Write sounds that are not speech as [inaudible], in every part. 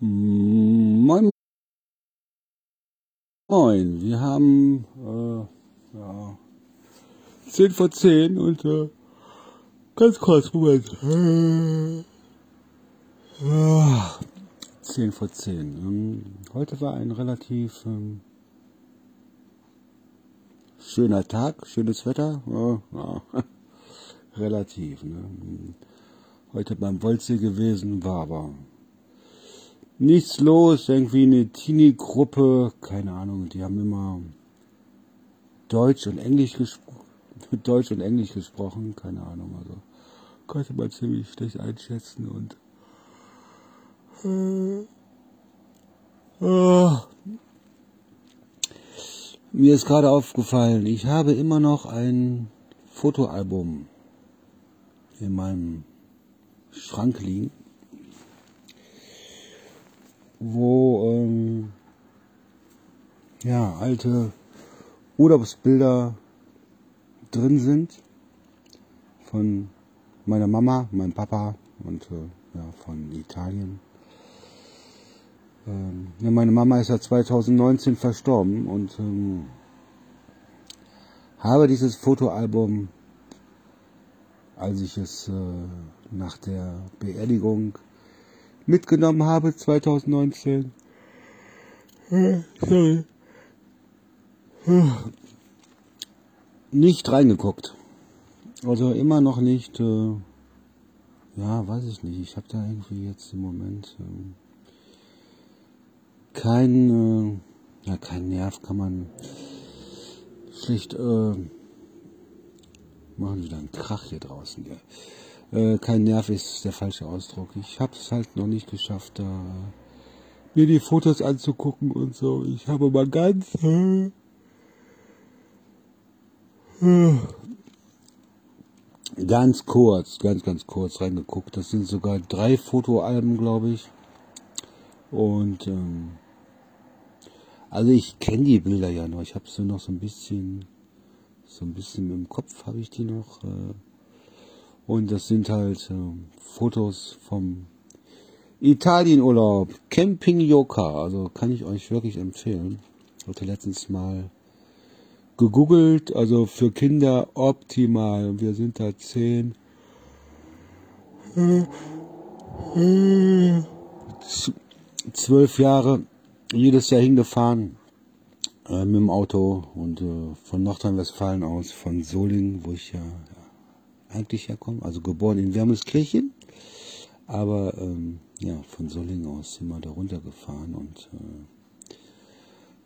Moin, moin. Wir haben äh, ja, 10 vor 10 und äh, ganz kurz, Moment. Äh, ah, 10 vor 10. Ähm, heute war ein relativ ähm, schöner Tag, schönes Wetter. Ja, ja, [laughs] relativ. Ne? Heute beim Wolzsee gewesen, war aber nichts los, irgendwie eine Teenie-Gruppe, keine Ahnung, die haben immer Deutsch und Englisch gesprochen, [laughs] Deutsch und Englisch gesprochen, keine Ahnung, also konnte man ziemlich schlecht einschätzen und äh, äh, mir ist gerade aufgefallen, ich habe immer noch ein Fotoalbum in meinem Schrank liegen wo ähm, ja, alte Urlaubsbilder drin sind von meiner Mama, meinem Papa und äh, ja, von Italien. Ähm, ja, meine Mama ist ja 2019 verstorben und ähm, habe dieses Fotoalbum, als ich es äh, nach der Beerdigung mitgenommen habe 2019. Sorry. Nicht reingeguckt. Also immer noch nicht. Äh, ja, weiß ich nicht. Ich habe da irgendwie jetzt im Moment äh, kein, äh, ja, kein Nerv kann man schlicht äh, machen wieder einen Krach hier draußen. Ja. Äh, kein Nerv ist der falsche Ausdruck. Ich habe es halt noch nicht geschafft, da mir die Fotos anzugucken und so. Ich habe mal ganz äh, ganz kurz, ganz, ganz kurz reingeguckt. Das sind sogar drei Fotoalben, glaube ich. Und ähm, also ich kenne die Bilder ja noch. Ich habe sie noch so ein bisschen, so ein bisschen im Kopf habe ich die noch. Äh, und das sind halt äh, Fotos vom Italienurlaub, Camping Yoka. Also kann ich euch wirklich empfehlen. Ich hatte letztens mal gegoogelt, also für Kinder optimal. Wir sind da zehn. Zwölf Jahre jedes Jahr hingefahren äh, mit dem Auto und äh, von Nordrhein-Westfalen aus, von Solingen, wo ich ja eigentlich herkommen, also geboren in Wermelskirchen, aber ähm, ja, von Solling aus sind wir da runtergefahren und äh,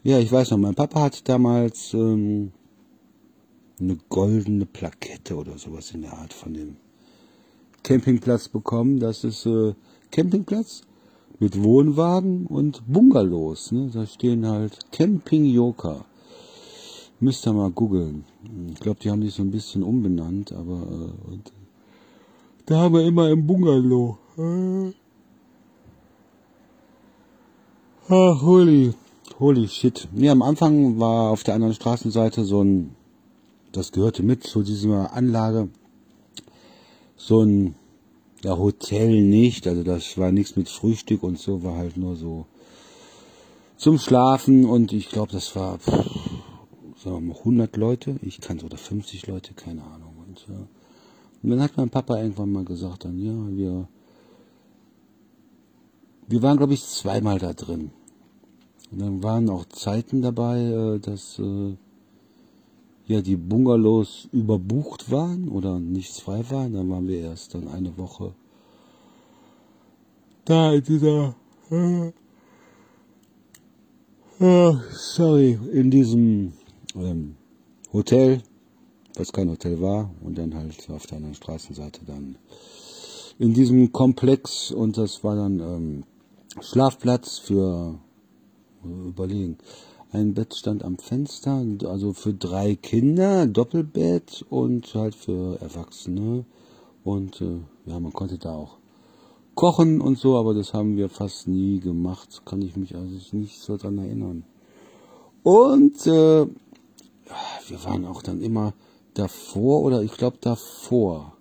ja, ich weiß noch, mein Papa hat damals ähm, eine goldene Plakette oder sowas in der Art von dem Campingplatz bekommen. Das ist äh, Campingplatz mit Wohnwagen und Bungalows. Ne? Da stehen halt Camping Yoka. Müsst ihr mal googeln. Ich glaube, die haben sich so ein bisschen umbenannt, aber äh, und, da haben wir immer im Bungalow. Äh, ach, holy, holy shit. Nee, am Anfang war auf der anderen Straßenseite so ein, das gehörte mit zu dieser Anlage, so ein ja, Hotel nicht, also das war nichts mit Frühstück und so, war halt nur so zum Schlafen und ich glaube, das war pff, sagen wir mal 100 Leute, ich kann oder 50 Leute, keine Ahnung. Und, ja. und dann hat mein Papa irgendwann mal gesagt, dann ja, wir, wir waren glaube ich zweimal da drin. Und dann waren auch Zeiten dabei, äh, dass äh, ja die Bungalows überbucht waren oder nicht frei waren. Dann waren wir erst dann eine Woche da in dieser äh, sorry, in diesem ähm, Hotel, was kein Hotel war, und dann halt auf der anderen Straßenseite dann in diesem Komplex und das war dann ähm, Schlafplatz für überlegen. Ein Bett stand am Fenster, also für drei Kinder, Doppelbett und halt für Erwachsene. Und äh, ja, man konnte da auch kochen und so, aber das haben wir fast nie gemacht. Kann ich mich also nicht so dran erinnern. Und äh, wir waren auch dann immer davor oder ich glaube davor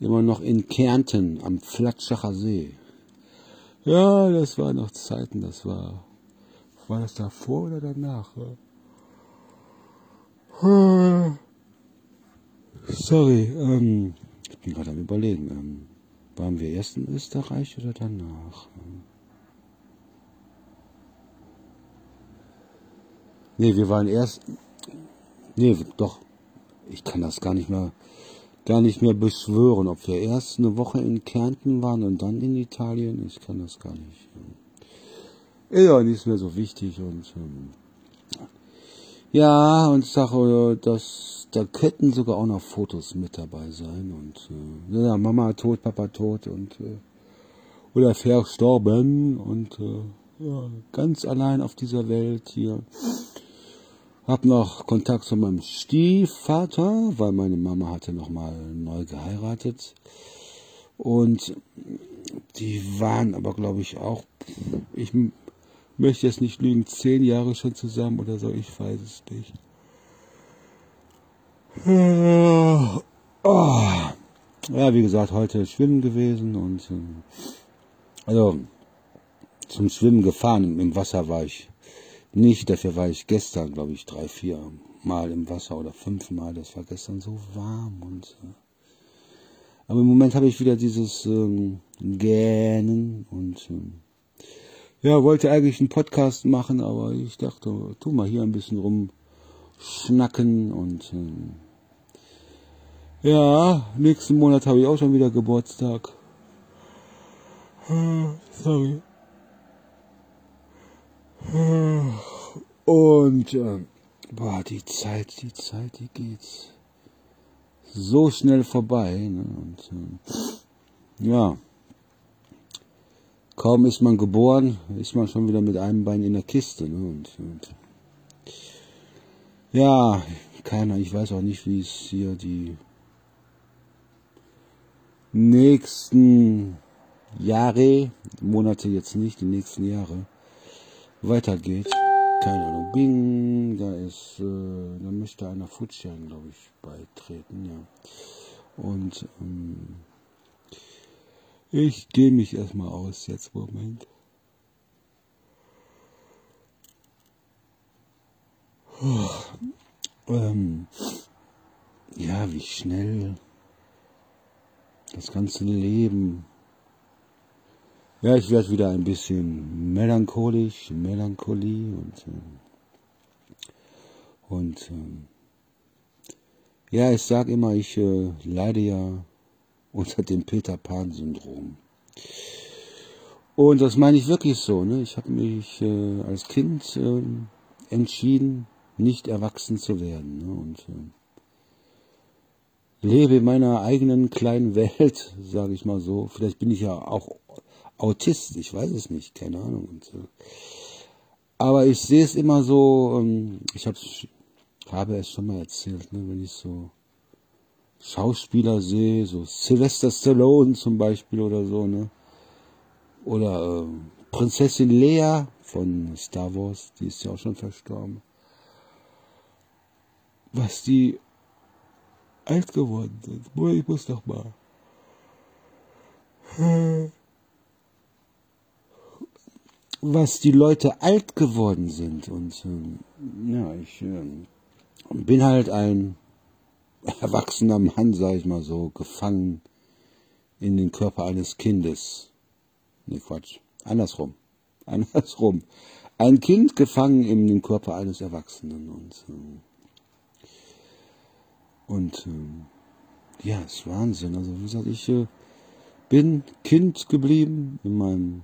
immer noch in Kärnten am Flatschacher See. Ja, das war noch Zeiten, das war. War das davor oder danach? Sorry, ähm, ich bin gerade am überlegen. Ähm, waren wir erst in Österreich oder danach? Nee, wir waren erst. Nee, doch. Ich kann das gar nicht mehr gar nicht mehr beschwören, ob wir erst eine Woche in Kärnten waren und dann in Italien. Ich kann das gar nicht. Ja, nicht mehr so wichtig und ähm, ja, und ich sage, dass da könnten sogar auch noch Fotos mit dabei sein und äh, ja, Mama tot, Papa tot und äh, oder verstorben und äh, ja, ganz allein auf dieser Welt hier. Hab noch Kontakt zu meinem Stiefvater, weil meine Mama hatte noch mal neu geheiratet. Und die waren aber, glaube ich, auch, ich möchte jetzt nicht lügen, zehn Jahre schon zusammen oder so, ich weiß es nicht. Oh. Ja, wie gesagt, heute schwimmen gewesen und ähm, also zum Schwimmen gefahren. Im Wasser war ich nicht. Dafür war ich gestern, glaube ich, drei, vier Mal im Wasser oder fünf Mal. Das war gestern so warm und. Aber im Moment habe ich wieder dieses ähm, Gähnen und ähm, ja, wollte eigentlich einen Podcast machen, aber ich dachte, tu mal hier ein bisschen rumschnacken und ähm, ja, nächsten Monat habe ich auch schon wieder Geburtstag. Sorry. Und äh, boah, die Zeit, die Zeit, die geht so schnell vorbei. Ne? Und äh, ja, kaum ist man geboren, ist man schon wieder mit einem Bein in der Kiste. Ne? Und, und ja, keiner, ich weiß auch nicht, wie es hier die nächsten Jahre, Monate jetzt nicht, die nächsten Jahre weitergeht. Keine Ahnung. Bing, da ist, äh, da möchte einer Foodsharing, glaube ich, beitreten, ja. Und ähm, ich gehe mich erstmal aus jetzt, Moment. Oh, ähm, ja, wie schnell das ganze Leben ja, ich werde wieder ein bisschen melancholisch, Melancholie und äh, und äh, ja, ich sage immer, ich äh, leide ja unter dem Peter Pan Syndrom. Und das meine ich wirklich so. Ne? Ich habe mich äh, als Kind äh, entschieden, nicht erwachsen zu werden. Ne? Und äh, lebe in meiner eigenen kleinen Welt, [laughs] sage ich mal so. Vielleicht bin ich ja auch Autist, ich weiß es nicht, keine Ahnung. Und, äh, aber ich sehe es immer so, ähm, ich hab's, habe es schon mal erzählt, ne, wenn ich so Schauspieler sehe, so Sylvester Stallone zum Beispiel oder so, ne? Oder äh, Prinzessin Leia von Star Wars, die ist ja auch schon verstorben. Was die alt geworden sind. Ich muss doch mal. Was die Leute alt geworden sind. Und äh, ja, ich äh, bin halt ein erwachsener Mann, sag ich mal so, gefangen in den Körper eines Kindes. Ne, Quatsch. Andersrum. [laughs] Andersrum. Ein Kind gefangen in den Körper eines Erwachsenen. Und, äh, und äh, ja, ist Wahnsinn. Also wie gesagt, ich äh, bin Kind geblieben in meinem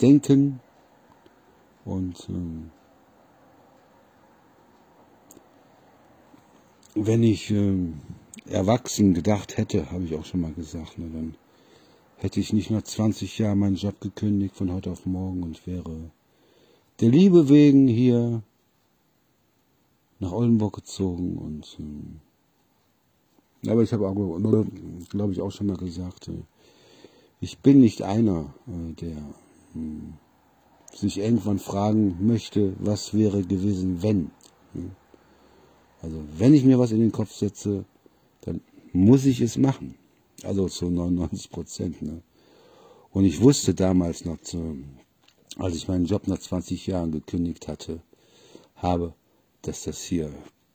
denken und ähm, wenn ich ähm, erwachsen gedacht hätte, habe ich auch schon mal gesagt, ne, dann hätte ich nicht nach 20 Jahren meinen Job gekündigt von heute auf morgen und wäre der Liebe wegen hier nach Oldenburg gezogen und ähm, aber ich habe auch, glaube ich, auch schon mal gesagt, äh, ich bin nicht einer, äh, der sich irgendwann fragen möchte, was wäre gewesen, wenn. Hm. Also wenn ich mir was in den Kopf setze, dann muss ich es machen. Also zu 99 Prozent. Ne? Und ich wusste damals noch, als ich meinen Job nach 20 Jahren gekündigt hatte, habe, dass das hier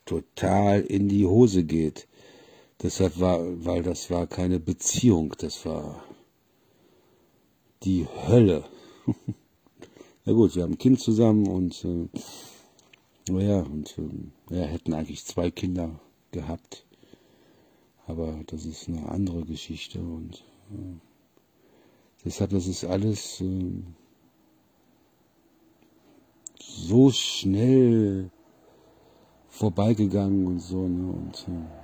total in die Hose geht. Deshalb war, weil das war keine Beziehung, das war die Hölle. [laughs] ja gut, wir haben ein Kind zusammen und äh, naja, und äh, ja, hätten eigentlich zwei Kinder gehabt. Aber das ist eine andere Geschichte und äh, deshalb, das ist alles äh, so schnell vorbeigegangen und so. Ne? Und äh,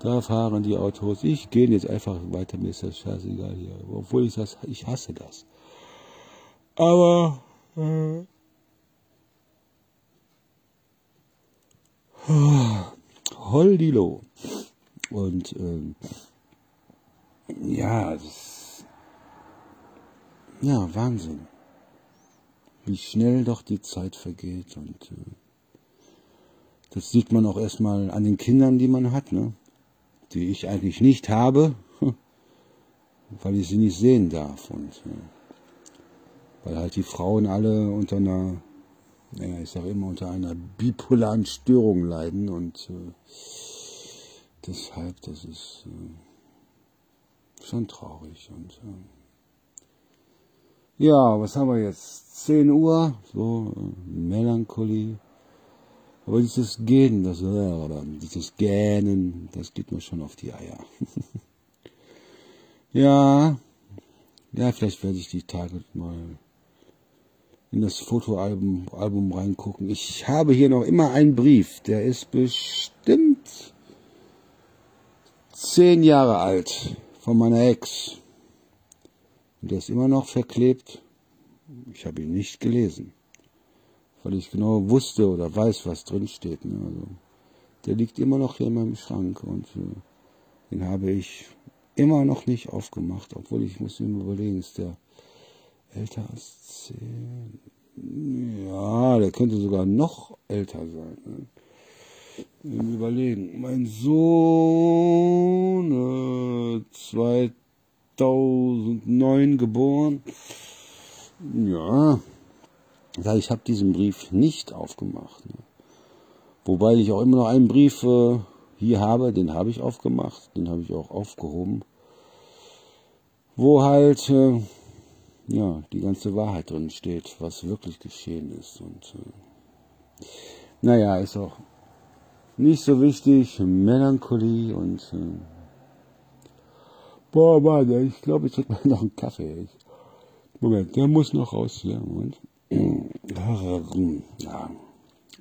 da fahren die Autos. Ich gehe jetzt einfach weiter, mir ist das scheißegal hier. Obwohl ich das, ich hasse das. Aber äh, [sighs] Holdilo. Und ähm, ja, das, ja, Wahnsinn. Wie schnell doch die Zeit vergeht und äh, das sieht man auch erstmal an den Kindern, die man hat, ne? Die ich eigentlich nicht habe, [laughs] weil ich sie nicht sehen darf. Und äh, weil halt die Frauen alle unter einer, naja, ich sage immer, unter einer bipolaren Störung leiden. Und äh, deshalb, das ist äh, schon traurig. Und äh, ja, was haben wir jetzt? 10 Uhr, so Melancholie. Aber dieses Gehen, das, oder dieses Gähnen, das geht mir schon auf die Eier. [laughs] ja, ja, vielleicht werde ich die Tage mal in das Fotoalbum Album reingucken. Ich habe hier noch immer einen Brief, der ist bestimmt zehn Jahre alt von meiner Ex. Und der ist immer noch verklebt. Ich habe ihn nicht gelesen weil ich genau wusste oder weiß, was drin steht. Ne? Also, der liegt immer noch hier in meinem Schrank und äh, den habe ich immer noch nicht aufgemacht, obwohl ich muss mir überlegen, ist der älter als zehn? Ja, der könnte sogar noch älter sein. Ne? Überlegen. Mein Sohn, äh, 2009 geboren. Ja, ja, ich habe diesen Brief nicht aufgemacht. Ne? Wobei ich auch immer noch einen Brief äh, hier habe, den habe ich aufgemacht, den habe ich auch aufgehoben, wo halt äh, ja die ganze Wahrheit drin steht, was wirklich geschehen ist. Und äh, naja, ist auch nicht so wichtig, Melancholie und äh, boah, Mann, ich glaube, ich hätte mal noch einen Kaffee. Moment, der muss noch raus hier. Moment. Ja,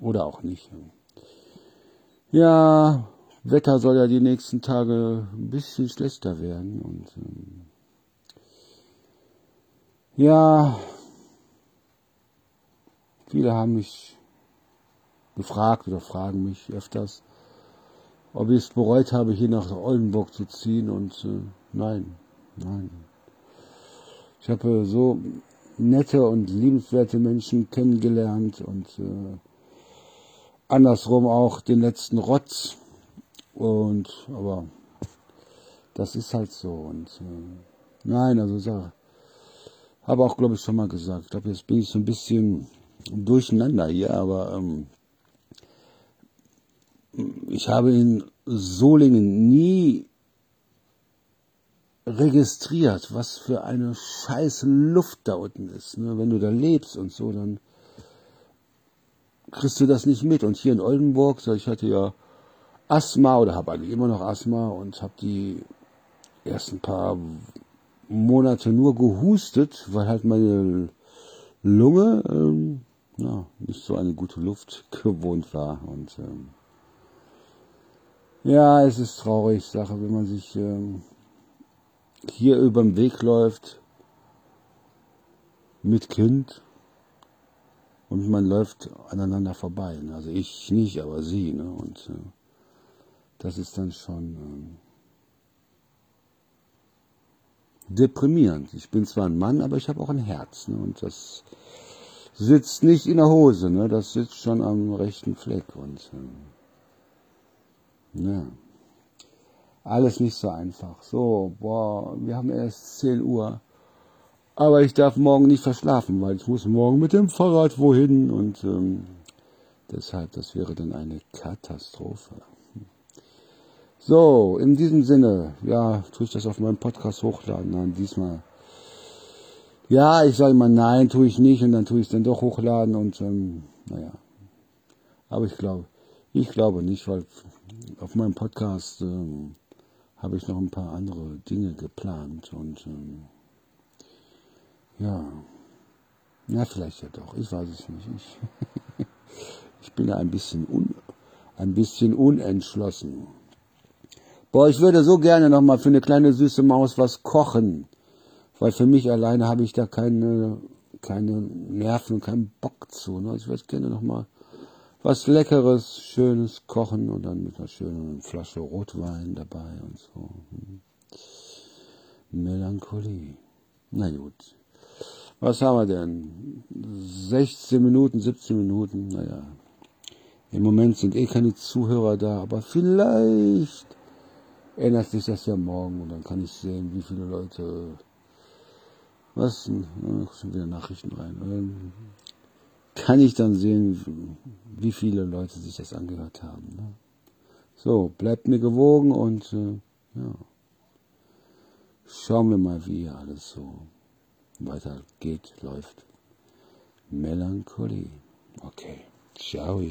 oder auch nicht. Ja, Wetter soll ja die nächsten Tage ein bisschen schlechter werden und ähm, ja, viele haben mich gefragt oder fragen mich öfters, ob ich es bereut habe, hier nach Oldenburg zu ziehen und äh, nein, nein. Ich habe so nette und liebenswerte Menschen kennengelernt und äh, andersrum auch den letzten Rotz. Und aber das ist halt so. Und äh, nein, also ich habe auch, glaube ich, schon mal gesagt. Ich glaube, jetzt bin ich so ein bisschen durcheinander hier, aber ähm, ich habe in Solingen nie registriert, was für eine scheiß Luft da unten ist. Ne? Wenn du da lebst und so, dann kriegst du das nicht mit. Und hier in Oldenburg, ich hatte ja Asthma oder habe eigentlich immer noch Asthma und habe die ersten paar Monate nur gehustet, weil halt meine Lunge ähm, ja, nicht so eine gute Luft [laughs] gewohnt war. Und ähm, ja, es ist traurig, Sache, wenn man sich ähm, hier über den Weg läuft mit Kind und man läuft aneinander vorbei. Ne? Also ich nicht, aber sie. Ne? Und äh, das ist dann schon äh, deprimierend. Ich bin zwar ein Mann, aber ich habe auch ein Herz. Ne? Und das sitzt nicht in der Hose, ne? das sitzt schon am rechten Fleck. Und äh, ja. Alles nicht so einfach. So, boah, wir haben erst 10 Uhr. Aber ich darf morgen nicht verschlafen, weil ich muss morgen mit dem Fahrrad wohin und ähm, deshalb, das wäre dann eine Katastrophe. So, in diesem Sinne, ja, tue ich das auf meinem Podcast hochladen. Nein, diesmal. Ja, ich sage mal, nein, tue ich nicht und dann tue ich es dann doch hochladen und ähm, naja. Aber ich glaube, ich glaube nicht, weil auf meinem Podcast ähm, habe ich noch ein paar andere Dinge geplant und ähm, ja, ja, vielleicht ja doch, ich weiß es nicht. Ich, [laughs] ich bin da ein bisschen, un, ein bisschen unentschlossen. Boah, ich würde so gerne noch mal für eine kleine süße Maus was kochen, weil für mich alleine habe ich da keine, keine Nerven und keinen Bock zu. Ne? Ich würde gerne noch mal was Leckeres, Schönes kochen und dann mit einer schönen Flasche Rotwein dabei und so. Hm. Melancholie. Na gut. Was haben wir denn? 16 Minuten, 17 Minuten, naja. Im Moment sind eh keine Zuhörer da, aber vielleicht ändert sich das ja morgen und dann kann ich sehen, wie viele Leute. Was? Schon wieder Nachrichten rein kann ich dann sehen, wie viele Leute sich das angehört haben. Ne? So, bleibt mir gewogen und äh, ja, schauen wir mal, wie alles so weiter geht, läuft. Melancholie. Okay, ciao.